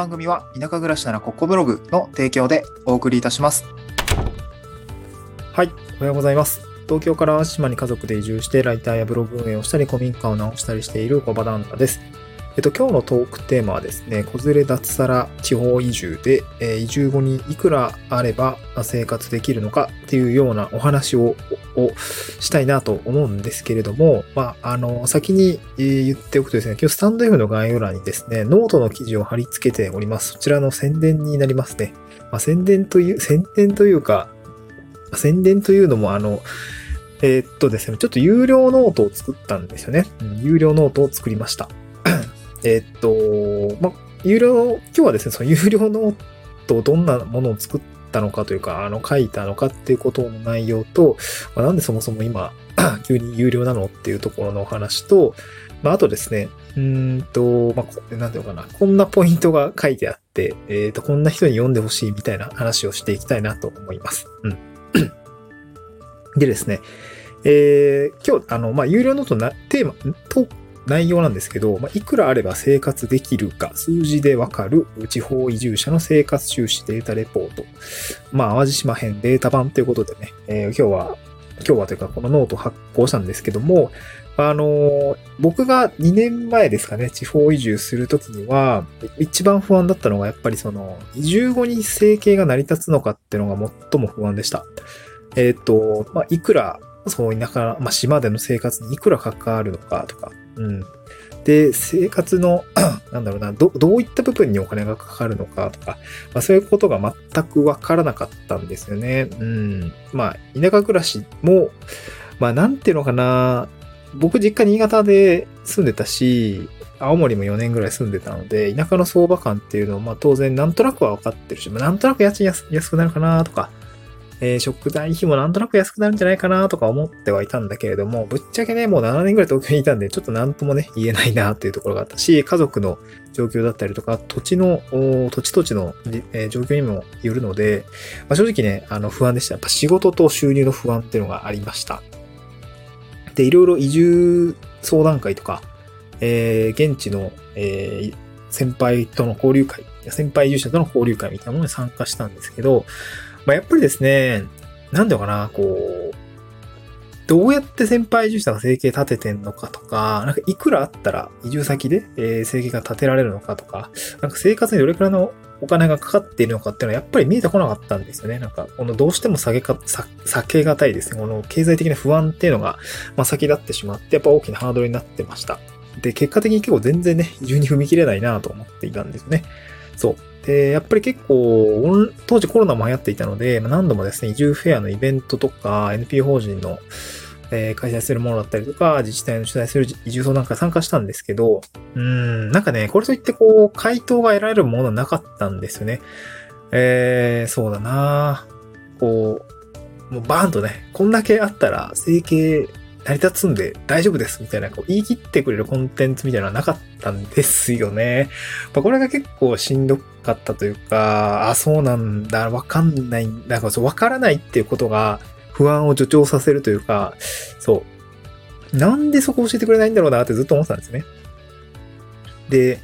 番組は田舎暮らしならここブログの提供でお送りいたします。はい、おはようございます。東京から島に家族で移住してライターやブログ運営をしたり古民家を直したりしている小場ダンタです。えっと、今日のトークテーマはですね、子連れ脱サラ地方移住で、えー移住後にいくらあれば生活できるのかっていうようなお話ををしたいなと思うんですけれども、まあ、あの、先に言っておくとですね、今日スタンド F の概要欄にですね、ノートの記事を貼り付けております。そちらの宣伝になりますね。まあ、宣伝という、宣伝というか、宣伝というのもあの、えーっとですね、ちょっと有料ノートを作ったんですよね。うん有料ノートを作りました。えっと、まあ、有料、今日はですね、その有料ノートをどんなものを作ってたのかというか、あの、書いたのかっていうことの内容と、まあ、なんでそもそも今、急に有料なのっていうところのお話と、まあ、あとですね、うんと、まあ、こなんていうのかな、こんなポイントが書いてあって、えーっと、こんな人に読んでほしいみたいな話をしていきたいなと思います。うん。でですね、えー、今日、あの、まあ、有料ノートな、テーマ、と、内容なんですけど、まあ、いくらあれば生活できるか、数字でわかる地方移住者の生活収支データレポート。まあ、淡路島編データ版ということでね、えー今日は、今日はというか、このノート発行したんですけども、あの僕が2年前ですかね、地方移住するときには、一番不安だったのが、やっぱりその、移住後に生計が成り立つのかっていうのが最も不安でした。えっ、と、まあ、いくら、その田舎、まあ、島での生活にいくら関わるのかとか、うん。で、生活の、なんだろうな、ど、ういった部分にお金がかかるのかとか、まあ、そういうことが全くわからなかったんですよね。うん。まあ、田舎暮らしも、まあ、なんていうのかな、僕実家新潟で住んでたし、青森も4年ぐらい住んでたので、田舎の相場感っていうのを、まあ当然なんとなくは分かってるし、まあ、なんとなく家賃安くなるかなとか、えー食材費もなんとなく安くなるんじゃないかなとか思ってはいたんだけれども、ぶっちゃけね、もう7年ぐらい東京にいたんで、ちょっとなんともね、言えないなっていうところがあったし、家族の状況だったりとか、土地の、土地土地の、えー状況にもよるので、まあ、正直ね、あの不安でした。やっぱ仕事と収入の不安っていうのがありました。で、いろいろ移住相談会とか、えー現地の、えー先輩との交流会、先輩移住者との交流会みたいなものに参加したんですけど、まあ、やっぱりですね、なんだろうかな、こう、どうやって先輩移住者が生計立ててんのかとか、なんかいくらあったら移住先で、えー生計が立てられるのかとか、なんか生活にどれくらいのお金がかかっているのかっていうのはやっぱり見えてこなかったんですよね。なんか、このどうしても下げか、さ避けがたいですね。この経済的な不安っていうのが、まあ、先立ってしまって、やっぱ大きなハードルになってました。で、結果的に結構全然ね、移住に踏み切れないなと思っていたんですよね。そう。で、やっぱり結構、当時コロナも流行っていたので、何度もですね、移住フェアのイベントとか、NPO 法人の、えー開催するものだったりとか、自治体の主催する移住相談会参加したんですけど、うん、なんかね、これといってこう、回答が得られるものなかったんですよね。えー、そうだなこう、もうバーンとね、こんだけあったら、整形成り立つんで大丈夫ですみたいな、こう言い切ってくれるコンテンツみたいなのはなかったんですよね。まあ、これが結構しんどかったというか、あ、そうなんだ、わかんない、なんかそう、わからないっていうことが不安を助長させるというか、そう。なんでそこ教えてくれないんだろうなってずっと思ってたんですね。で、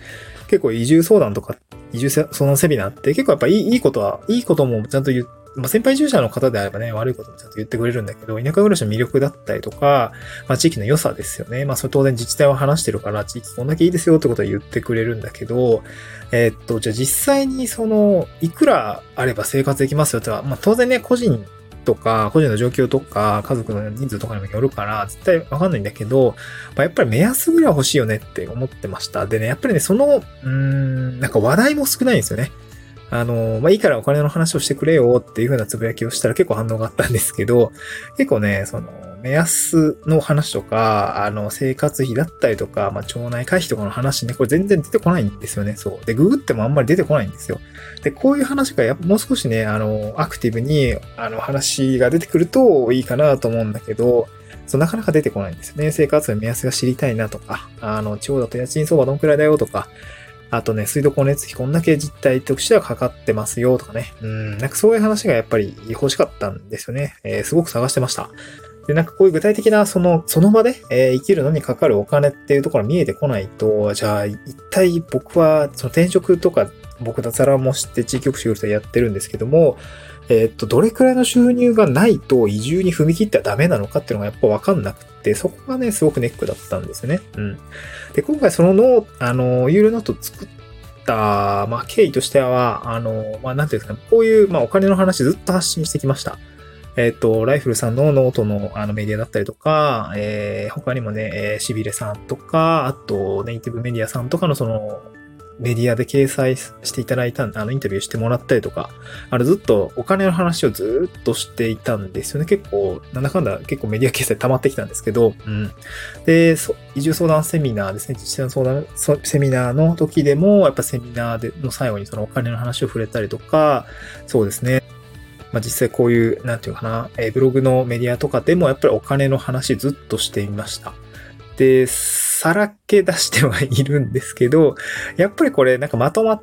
結構移住相談とか、移住相談セミナーって結構やっぱいいいいことは、いいこともちゃんと言う、まあ、先輩移住者の方であればね、悪いこともちゃんと言ってくれるんだけど、田舎暮らしの魅力だったりとか、まあ、地域の良さですよね。まあ、それ当然自治体は話してるから、地域こんだけいいですよってことは言ってくれるんだけど、えーっと、じゃあ実際にその、いくらあれば生活できますよってのは、まあ、当然ね、個人とか、個人の状況とか、家族の人数とかにもよるから、絶対わかんないんだけど、まあ、やっぱり目安ぐらい欲しいよねって思ってました。でね、やっぱりね、その、うーん、なんか話題も少ないんですよね。あの、まあ、いいからお金の話をしてくれよっていう風なつぶやきをしたら結構反応があったんですけど、結構ね、その、目安の話とか、あの、生活費だったりとか、まあ、町内会費とかの話ね、これ全然出てこないんですよね。そう。で、ググってもあんまり出てこないんですよ。で、こういう話がやっぱもう少しね、あの、アクティブに、あの、話が出てくるといいかなと思うんだけど、そう、なかなか出てこないんですよね。生活の目安が知りたいなとか、あの、地方だと家賃相場どんくらいだよとか、あとね、水道光熱費こんだけ実態としてはかかってますよとかね。うん、なんかそういう話がやっぱり欲しかったんですよね。えーすごく探してました。で、なんかこういう具体的な、その、その場で、えー生きるのにかかるお金っていうところが見えてこないと、じゃあ、一体僕は、その転職とか僕、脱サラもして地域福祉をやってるんですけども、えっと、どれくらいの収入がないと移住に踏み切ってはダメなのかっていうのがやっぱわかんなくて、そこがね、すごくネックだったんですよね。うん。で、今回そのノートあの、有料ノート作った、まあ、経緯としては、あの、まあ、なんていうんですかね、こういう、まあ、お金の話ずっと発信してきました。えっ、と、ライフルさんのノートのあのメディアだったりとか、えー、他にもね、えー、しびれさんとか、あと、ネイティブメディアさんとかのその、メディアで掲載していただいたんで、あの、インタビューしてもらったりとか、あの、ずっとお金の話をずっとしていたんですよね。結構、なんだかんだ結構メディア掲載溜まってきたんですけど、うん。で、移住相談セミナーですね。自治体の相談セミナーの時でも、やっぱセミナーでの最後にそのお金の話を触れたりとか、そうですね。まあ、実際こういう、なんていうかな、え、ブログのメディアとかでもやっぱりお金の話ずっとしていました。で、さらけ出してはいるんですけど、やっぱりこれなんかまとまっ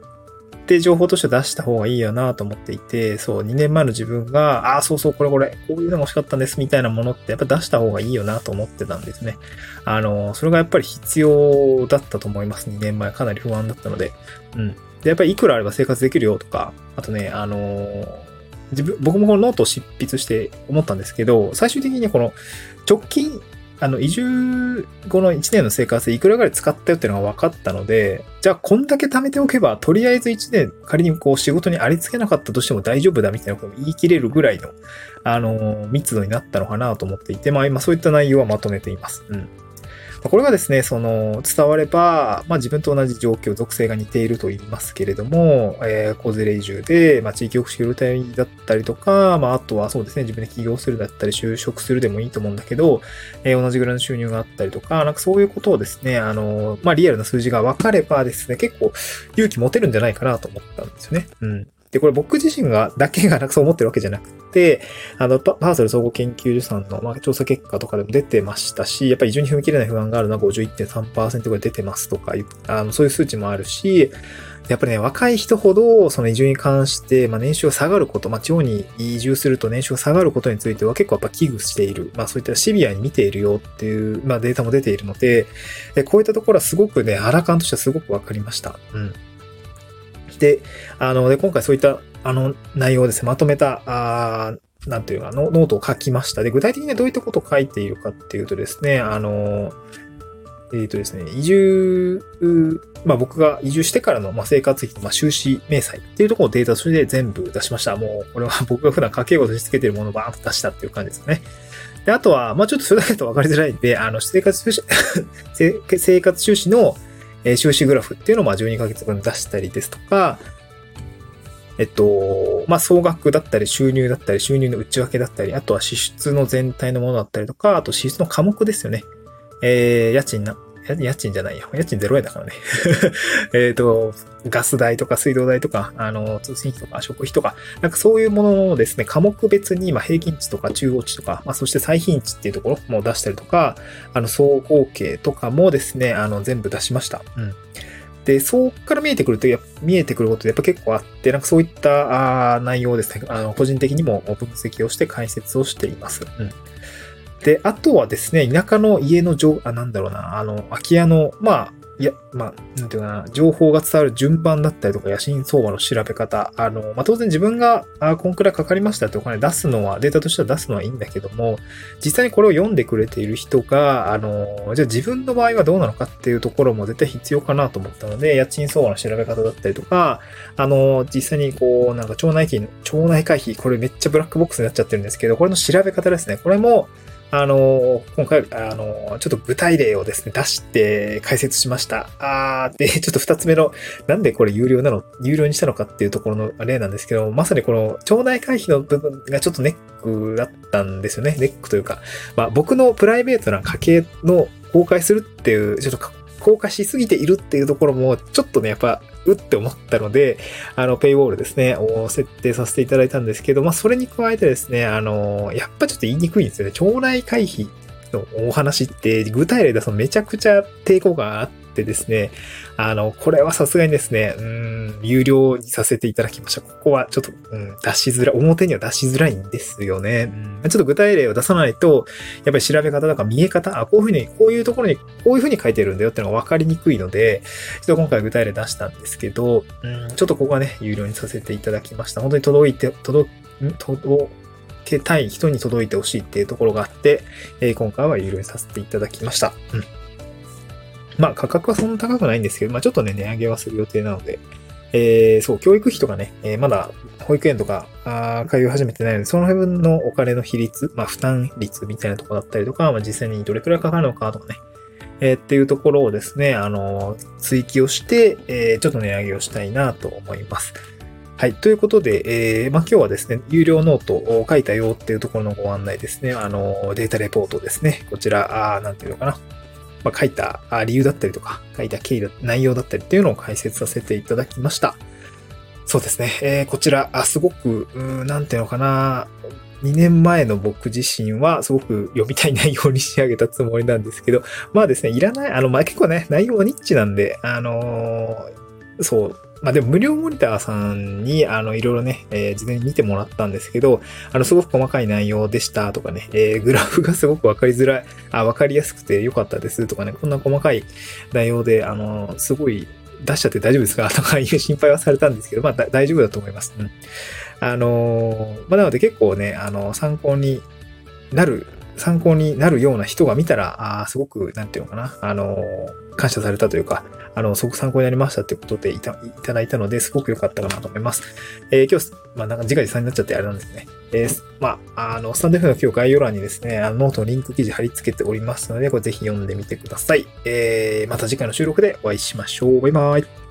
て情報として出した方がいいよなと思っていて、そう、2年前の自分が、ああ、そうそう、これこれ、こういうのが欲しかったんですみたいなものってやっぱ出した方がいいよなと思ってたんですね。あの、それがやっぱり必要だったと思います。2年前かなり不安だったので。うん。で、やっぱりいくらあれば生活できるよとか、あとね、あの自分、僕もこのノートを執筆して思ったんですけど、最終的にこの直近、あの、移住後の1年の生活でいくらぐらい使ったよっていうのが分かったので、じゃあこんだけ貯めておけば、とりあえず1年仮にこう仕事にありつけなかったとしても大丈夫だみたいなことを言い切れるぐらいの、あの、密度になったのかなと思っていて、まあ今そういった内容はまとめています。うん。これがですね、その、伝われば、まあ自分と同じ状況、属性が似ていると言いますけれども、えー、コズレ移住で、まあ地域福祉協隊だったりとか、まああとはそうですね、自分で起業するだったり、就職するでもいいと思うんだけど、えー、同じぐらいの収入があったりとか、なんかそういうことをですね、あの、まあリアルな数字が分かればですね、結構勇気持てるんじゃないかなと思ったんですよね。うん。で、これ僕自身が、だけがなんかそう思ってるわけじゃなくて、あの、パーソル総合研究所さんの、まあ、調査結果とかでも出てましたし、やっぱり移住に踏み切れない不安があるのは51.3%ぐらい出てますとかいう、あの、そういう数値もあるし、やっぱりね、若い人ほど、その移住に関して、まあ、年収が下がること、まあ、地方に移住すると年収が下がることについては結構やっぱ危惧している。まあ、そういったシビアに見ているよっていう、まあ、データも出ているので、でこういったところはすごくね、アラカンとしてはすごくわかりました。うん。で、あの、で、今回そういった、あの、内容をですね、まとめた、あなんていうか、ノートを書きました。で、具体的にどういったことを書いているかっていうとですね、あの、えっ、ー、とですね、移住、まあ僕が移住してからの、ま、生活費と、ま、収支明細っていうところをデータとして全部出しました。もう、これは 僕が普段家計簿としてつけてるものをバーンと出したっていう感じですね。で、あとは、まあちょっとそれだけだと分かりづらいんで、あの、生活収支 生活収支の、え収支グラフっていうのをまあ12ヶ月分出したりですとか、えっと、まあ、総額だったり収入だったり収入の内訳だったり、あとは支出の全体のものだったりとか、あと支出の科目ですよね。えー、家賃な、家賃じゃないよ。家賃0円だからね。えっと、ガス代とか水道代とか、あの、通信費とか食費とか、なんかそういうものをですね、科目別に、ま、平均値とか中央値とか、まあ、そして最頻値っていうところも出したりとか、あの、総合計とかもですね、あの、全部出しました。うん。で、そこから見えてくると、見えてくることやっぱ結構あって、なんかそういったあ内容をですね、あの個人的にも分析をして解説をしています。うんで、あとはですね、田舎の家の上、あ、なんだろうな、あの、空き家の、まあ、いや、まあ、なんていうかな、情報が伝わる順番だったりとか、野心相場の調べ方、あの、まあ、当然自分が、あ、こんくらいかかりましたってお金出すのは、データとしては出すのはいいんだけども、実際にこれを読んでくれている人が、あの、じゃあ自分の場合はどうなのかっていうところも絶対必要かなと思ったので、家賃相場の調べ方だったりとか、あの、実際にこう、なんか町内金、町内会費、これめっちゃブラックボックスになっちゃってるんですけど、これの調べ方ですね。これも、あの、今回、あの、ちょっと具体例をですね、出して解説しました。あー、で、ちょっと二つ目の、なんでこれ有料なの、有料にしたのかっていうところの例なんですけど、まさにこの町内会費の部分がちょっとネックだったんですよね。ネックというか、まあ僕のプライベートな家計の公開するっていう、ちょっと硬化しすぎているっていうところも、ちょっとね、やっぱ、うって思ったので、あの、ペイウォールですね、を設定させていただいたんですけど、まあ、それに加えてですね、あの、やっぱちょっと言いにくいんですよね。腸内回避のお話って、具体例出すとめちゃくちゃ抵抗感あっってですね、あの、これはさすがにですね、うん、有料にさせていただきました。ここはちょっと、うん、出しづらい、表には出しづらいんですよね。うん、ちょっと具体例を出さないと、やっぱり調べ方とか見え方、あ、こういうふうに、こういうところに、こういうふうに書いてるんだよっていうのが分かりにくいので、ちょっと今回具体例出したんですけど、うん、ちょっとここはね、有料にさせていただきました。本当に届いて、届、届けたい人に届いてほしいっていうところがあって、えー、今回は有料にさせていただきました。うん。まあ価格はそんな高くないんですけど、まあちょっとね、値上げはする予定なので、えー、そう、教育費とかね、えー、まだ保育園とか、あ通い始めてないので、その辺のお金の比率、まあ負担率みたいなとこだったりとか、まあ実際にどれくらいかかるのかとかね、えー、っていうところをですね、あの、追記をして、え、ちょっと値上げをしたいなと思います。はい。ということで、えー、まあ、今日はですね、有料ノートを書いたよっていうところのご案内ですね。あの、データレポートですね。こちら、あなんていうのかな。まあ、書いた理由だったりとか、書いた経緯だ、内容だったりっていうのを解説させていただきました。そうですね。えー、こちら、あすごく、うなんていうのかな。2年前の僕自身はすごく読みたい内容に仕上げたつもりなんですけど、まあですね、いらない、あの、まあ、結構ね、内容はニッチなんで、あのー、そう、まあでも無料モニターさんに、あの、いろいろね、えー、事前に見てもらったんですけど、あの、すごく細かい内容でしたとかね、えー、グラフがすごくわかりづらい、あ、わかりやすくて良かったですとかね、こんな細かい内容で、あの、すごい出しちゃって大丈夫ですかとかいう心配はされたんですけど、まあ大丈夫だと思います。うん。あのまあなので結構ね、あの、参考になる参考になるような人が見たら、あすごく、なんていうのかな、あの感謝されたというか、あの、すごく参考になりましたってことでいたいただいたので、すごく良かったかなと思います。えー、今日、まあ、なんか次回時間になっちゃってあれなんですね。えー、まあ、あの、スタンド F の今日概要欄にですね、あの、ノートのリンク記事貼り付けておりますので、これぜひ読んでみてください。えー、また次回の収録でお会いしましょう。バイバイ。